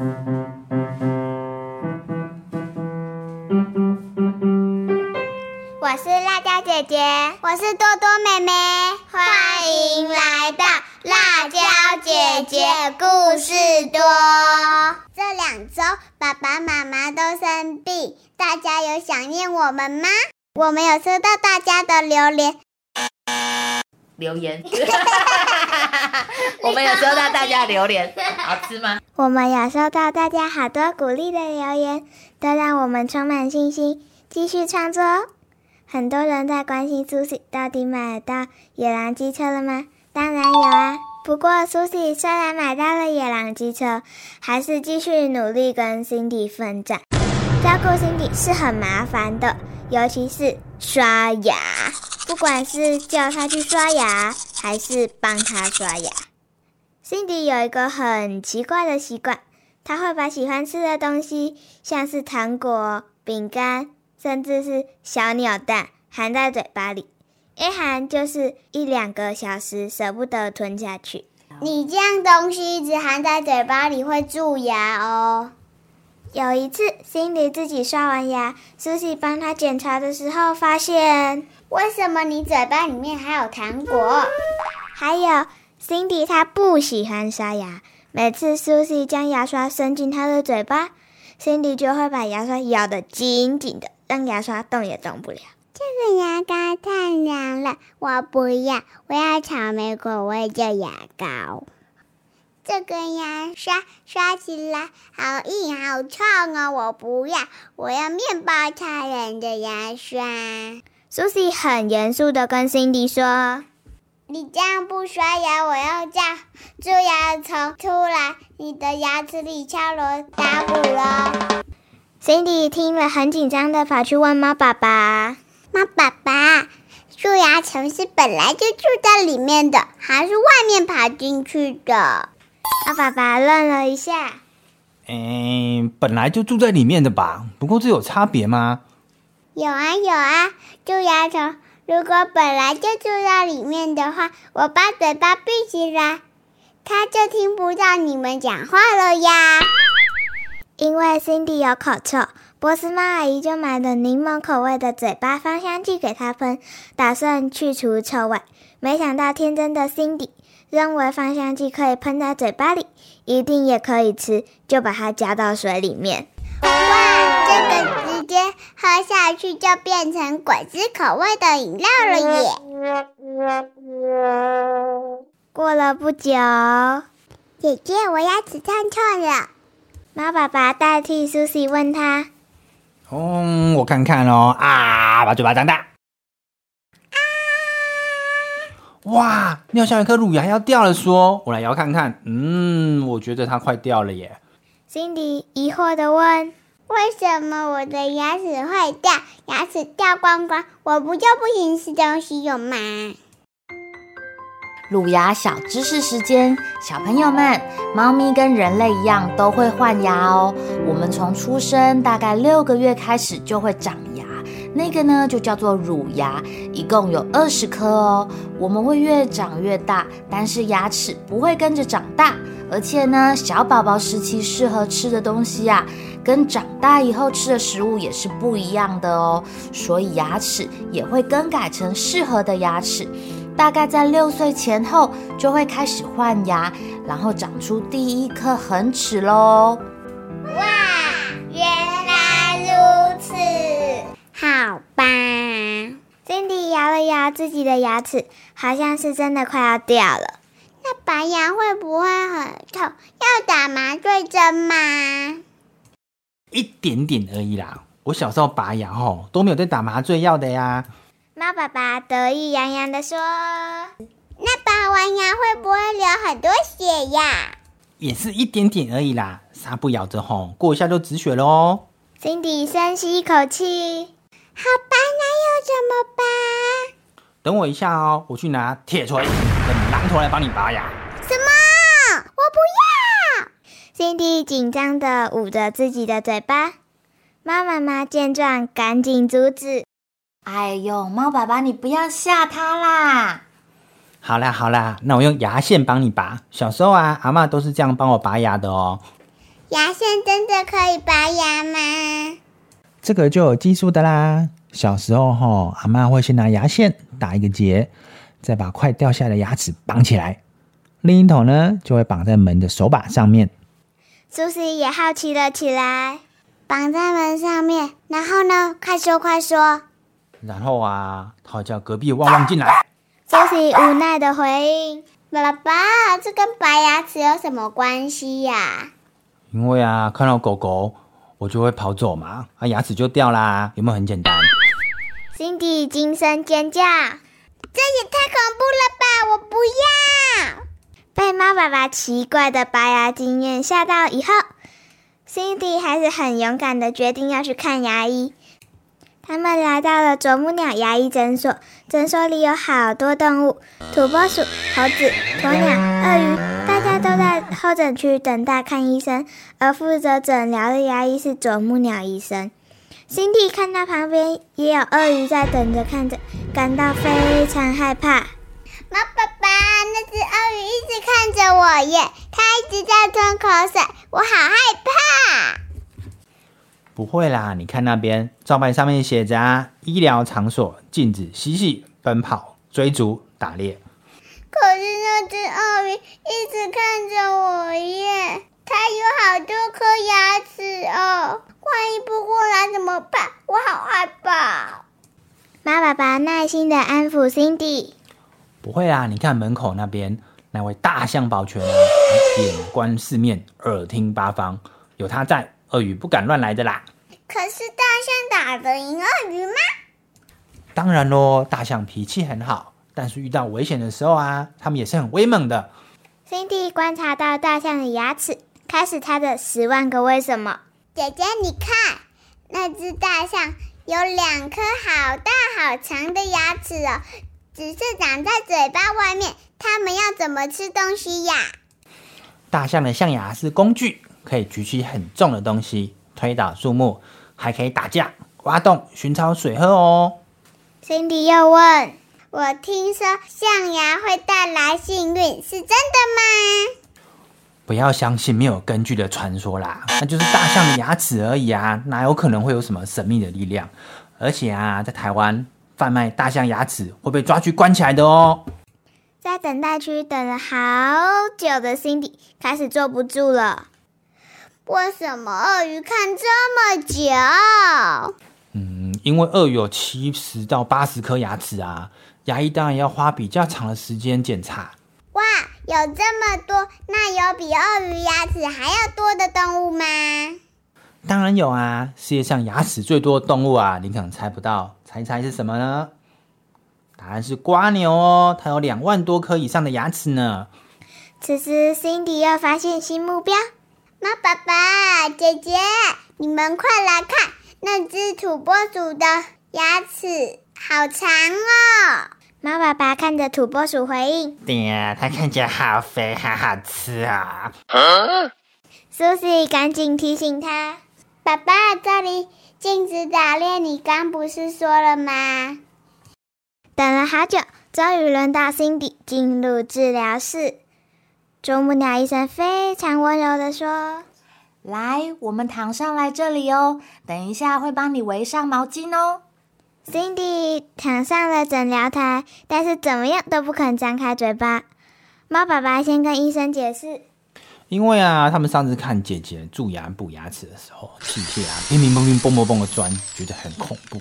我是辣椒姐姐，我是多多妹妹，欢迎来到辣椒姐姐故事多。这两周爸爸妈妈都生病，大家有想念我们吗？我们有收到大家的 留言，留言，我们有收到大家的留言，好吃吗？我们有收到大家好多鼓励的留言，都让我们充满信心，继续创作哦。很多人在关心苏西到底买到野狼机车了吗？当然有啊。不过苏西虽然买到了野狼机车，还是继续努力跟辛迪奋战。照顾辛迪是很麻烦的，尤其是刷牙。不管是叫他去刷牙，还是帮他刷牙，，Cindy 有一个很奇怪的习惯，他会把喜欢吃的东西，像是糖果、饼干。甚至是小鸟蛋含在嘴巴里，一含就是一两个小时，舍不得吞下去。你这样东西一直含在嘴巴里会蛀牙哦。有一次，辛迪自己刷完牙，苏西帮他检查的时候，发现为什么你嘴巴里面还有糖果？还有，辛迪他不喜欢刷牙，每次苏西将牙刷伸进他的嘴巴，辛迪就会把牙刷咬得紧紧的。让牙刷动也动不了。这个牙膏太凉了，我不要，我要草莓口味的牙膏。这个牙刷刷起来好硬好臭哦，我不要，我要面包超人的牙刷。苏西很严肃的跟辛迪说：“你这样不刷牙，我要叫蛀牙虫出来你的牙齿里敲锣打鼓了。” Cindy 听了，很紧张的跑去问猫爸爸：“猫爸爸，蛀牙虫是本来就住在里面的，还是外面爬进去的？”猫爸爸愣了一下：“嗯，本来就住在里面的吧？不过这有差别吗？”“有啊有啊，蛀牙虫如果本来就住在里面的话，我把嘴巴闭起来，它就听不到你们讲话了呀。”因为 Cindy 有口臭，波斯猫阿姨就买了柠檬口味的嘴巴芳香剂给它喷，打算去除臭味。没想到天真的 Cindy 认为芳香剂可以喷在嘴巴里，一定也可以吃，就把它加到水里面。哇，这个直接喝下去就变成果汁口味的饮料了耶！过了不久，姐姐，我牙齿痛痛了。猫爸爸代替 Susie 问他：“嗯，我看看哦，啊，把嘴巴张大。啊！哇，你好像一颗乳牙要掉了，说，我来摇看看。嗯，我觉得它快掉了耶。” Cindy 疑惑的问：“为什么我的牙齿会掉？牙齿掉光光，我不就不行吃东西有吗？”乳牙小知识时间，小朋友们，猫咪跟人类一样都会换牙哦。我们从出生大概六个月开始就会长牙，那个呢就叫做乳牙，一共有二十颗哦。我们会越长越大，但是牙齿不会跟着长大，而且呢，小宝宝时期适合吃的东西呀，跟长大以后吃的食物也是不一样的哦。所以牙齿也会更改成适合的牙齿。大概在六岁前后就会开始换牙，然后长出第一颗恒齿喽。好吧。Cindy 摇了摇自己的牙齿，好像是真的快要掉了。那拔牙会不会很痛？要打麻醉针吗？一点点而已啦。我小时候拔牙吼都没有在打麻醉药的呀。猫爸爸得意洋洋的说：“那拔完牙会不会流很多血呀？”也是一点点而已啦，纱布咬着吼，过一下就止血了哦。Cindy 深吸一口气，好吧，那又怎么拔？等我一下哦，我去拿铁锤等榔头来帮你拔牙。什么？我不要！Cindy 紧张的捂着自己的嘴巴。猫妈妈见状，赶紧阻止。哎呦，猫爸爸，你不要吓它啦！好啦好啦，那我用牙线帮你拔。小时候啊，阿妈都是这样帮我拔牙的哦。牙线真的可以拔牙吗？这个就有技术的啦。小时候哈，阿妈会先拿牙线打一个结，再把快掉下来的牙齿绑起来，另一头呢就会绑在门的手把上面。苏西也好奇了起来，绑在门上面，然后呢？快说快说！然后啊，他叫隔壁旺旺进来。苏西无奈的回应：“爸爸，这跟白牙齿有什么关系呀？”因为啊，看到狗狗，我就会跑走嘛，啊，牙齿就掉啦，有没有很简单？Cindy 惊声尖叫：“这也太恐怖了吧！我不要！”被猫爸爸奇怪的拔牙经验吓到以后，Cindy 还是很勇敢的决定要去看牙医。他们来到了啄木鸟牙医诊所，诊所里有好多动物：土拨鼠、猴子、鸵鸟、鳄鱼，候诊区等待看医生。而负责诊疗的牙医是啄木鸟医生。辛蒂看到旁边也有鳄鱼在等着看着，感到非常害怕。猫爸爸，那只鳄鱼一直看着我耶，它一直在吞口水，我好害怕。不会啦，你看那边招牌上面写着啊，医疗场所禁止嬉戏、奔跑、追逐、打猎。可是那只鳄鱼一直看着我耶，它有好多颗牙齿哦，万一不过来怎么办？我好害怕。马爸爸耐心的安抚 Cindy。不会啊，你看门口那边那位大象保全啊，眼观四面，耳听八方，有他在。鳄鱼不敢乱来的啦。可是大象打得赢鳄鱼吗？当然喽，大象脾气很好，但是遇到危险的时候啊，它们也是很威猛的。Cindy 观察到大象的牙齿，开始它的十万个为什么。姐姐，你看，那只大象有两颗好大好长的牙齿哦，只是长在嘴巴外面。它们要怎么吃东西呀？大象的象牙是工具。可以举起很重的东西，推倒树木，还可以打架、挖洞、寻找水喝哦。Cindy 又问：“我听说象牙会带来幸运，是真的吗？”不要相信没有根据的传说啦，那就是大象的牙齿而已啊，哪有可能会有什么神秘的力量？而且啊，在台湾贩卖大象牙齿会被抓去关起来的哦。在等待区等了好久的 Cindy 开始坐不住了。为什么鳄鱼看这么久？嗯，因为鳄鱼有七十到八十颗牙齿啊，牙医当然要花比较长的时间检查。哇，有这么多，那有比鳄鱼牙齿还要多的动物吗？当然有啊，世界上牙齿最多的动物啊，你可能猜不到，猜一猜是什么呢？答案是瓜牛哦，它有两万多颗以上的牙齿呢。此时，Cindy 又发现新目标。猫爸爸、姐姐，你们快来看，那只土拨鼠的牙齿好长哦！猫爸爸看着土拨鼠回应：“对啊，它看起来好肥，好好吃啊！”苏西赶紧提醒他：“爸爸，这里禁止打猎，你刚不是说了吗？”等了好久，终于轮到 Cindy 进入治疗室。啄木鸟医生非常温柔的说：“来，我们躺上来这里哦，等一下会帮你围上毛巾哦。” Cindy 躺上了诊疗台，但是怎么样都不肯张开嘴巴。猫爸爸先跟医生解释：“因为啊，他们上次看姐姐蛀牙补牙齿的时候，气血啊乒乒乓乓、蹦蹦蹦的钻，觉得很恐怖。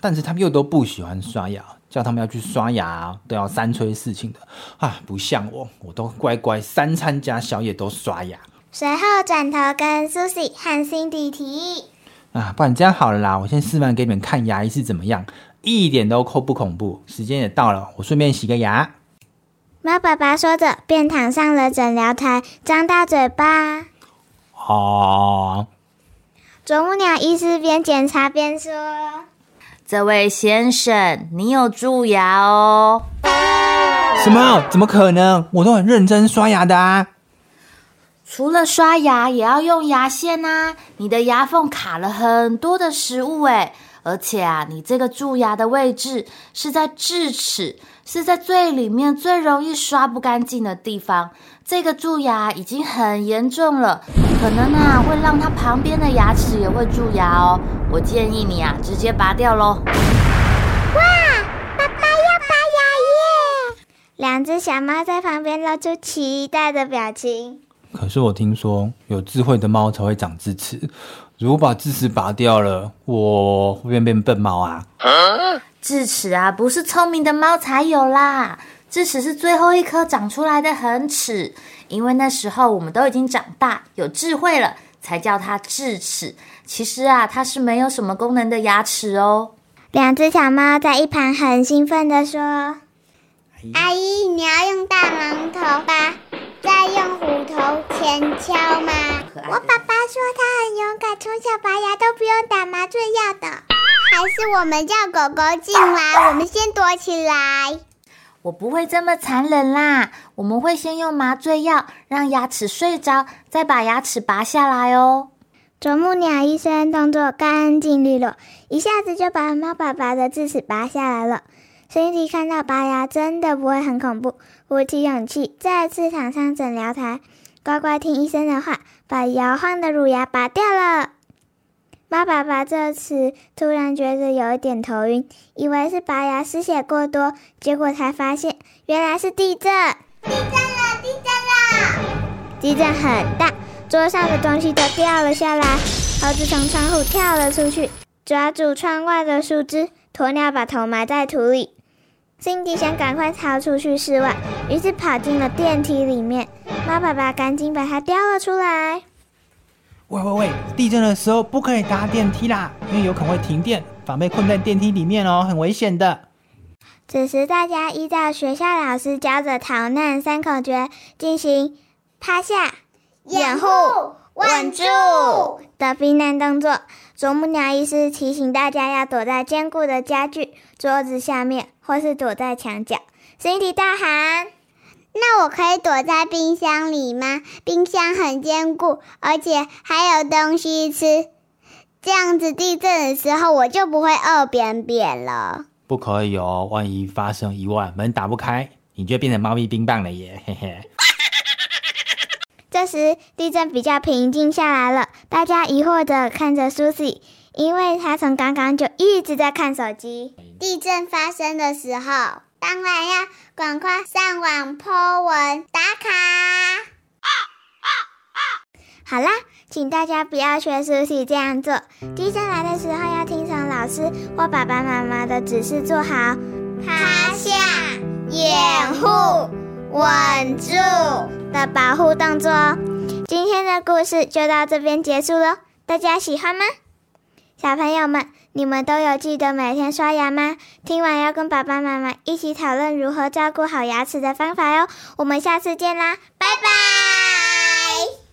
但是他们又都不喜欢刷牙。”叫他们要去刷牙，都要三催四请的啊！不像我，我都乖乖三餐加宵夜都刷牙。随后转头跟 Susie 和 Cindy 提议啊，不然这样好了啦，我先示范给你们看牙医是怎么样，一点都恐不恐怖。时间也到了，我顺便洗个牙。猫爸爸说着，便躺上了诊疗台，张大嘴巴。哦。啄木鸟医师边检查边说。这位先生，你有蛀牙哦？什么？怎么可能？我都很认真刷牙的啊！除了刷牙，也要用牙线啊！你的牙缝卡了很多的食物诶而且啊，你这个蛀牙的位置是在智齿，是在最里面最容易刷不干净的地方。这个蛀牙已经很严重了，可能啊会让它旁边的牙齿也会蛀牙哦。我建议你啊，直接拔掉喽。哇，爸爸要拔牙耶！两只小猫在旁边露出期待的表情。可是我听说，有智慧的猫才会长智齿。如果把智齿拔掉了，我会变变笨猫啊？智齿啊，不是聪明的猫才有啦。智齿是最后一颗长出来的恒齿，因为那时候我们都已经长大有智慧了，才叫它智齿。其实啊，它是没有什么功能的牙齿哦。两只小猫在一旁很兴奋地说：“阿姨，你要用大榔头吧？再用虎头钳敲吗？”我爸爸说他很勇敢，从小拔牙都不用打麻醉药的。还是我们叫狗狗进来，我们先躲起来。我不会这么残忍啦，我们会先用麻醉药让牙齿睡着，再把牙齿拔下来哦。啄木鸟医生动作干净利落，一下子就把猫爸爸的智齿拔下来了。辛迪看到拔牙真的不会很恐怖，鼓起勇气再次躺上诊疗台，乖乖听医生的话，把摇晃的乳牙拔掉了。猫爸爸这次突然觉得有一点头晕，以为是拔牙失血过多，结果才发现原来是地震！地震了！地震了！地震很大，桌上的东西都掉了下来。猴子从窗户跳了出去，抓住窗外的树枝。鸵鸟把头埋在土里。辛迪想赶快逃出去室外，于是跑进了电梯里面。猫爸爸赶紧把它叼了出来。喂喂喂！地震的时候不可以搭电梯啦，因为有可能会停电，反被困在电梯里面哦，很危险的。此时，大家依照学校老师教的逃难三口诀进行趴下、掩护、稳住的避难动作。啄木鸟医师提醒大家要躲在坚固的家具、桌子下面，或是躲在墙角。辛迪大喊。那我可以躲在冰箱里吗？冰箱很坚固，而且还有东西吃。这样子地震的时候，我就不会饿扁扁了。不可以哦，万一发生意外，门打不开，你就变成猫咪冰棒了耶！嘿嘿。这时地震比较平静下来了，大家疑惑的看着 Susie，因为她从刚刚就一直在看手机。地震发生的时候。当然要赶快上网 po 文打卡。啊啊啊好啦，请大家不要学苏西这样做。地震来的时候要听从老师或爸爸妈妈的指示，做好趴下、掩护、稳住的保护动作哦。今天的故事就到这边结束喽，大家喜欢吗？小朋友们。你们都有记得每天刷牙吗？听完要跟爸爸妈妈一起讨论如何照顾好牙齿的方法哟。我们下次见啦，拜拜。